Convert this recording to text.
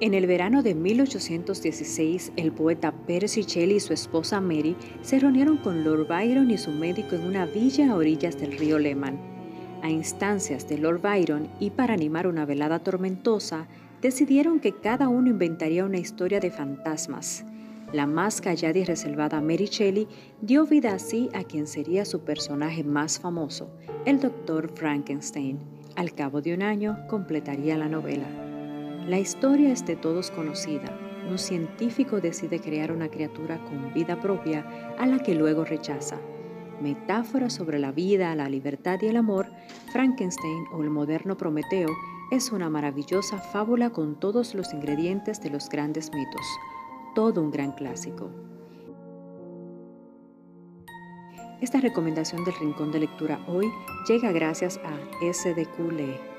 En el verano de 1816, el poeta Percy Shelley y su esposa Mary se reunieron con Lord Byron y su médico en una villa a orillas del río Leman. A instancias de Lord Byron y para animar una velada tormentosa, decidieron que cada uno inventaría una historia de fantasmas. La más callada y reservada Mary Shelley dio vida así a quien sería su personaje más famoso, el Dr. Frankenstein. Al cabo de un año completaría la novela. La historia es de todos conocida. Un científico decide crear una criatura con vida propia a la que luego rechaza. Metáfora sobre la vida, la libertad y el amor, Frankenstein o el moderno Prometeo es una maravillosa fábula con todos los ingredientes de los grandes mitos. Todo un gran clásico. Esta recomendación del Rincón de Lectura hoy llega gracias a SDQ Lee.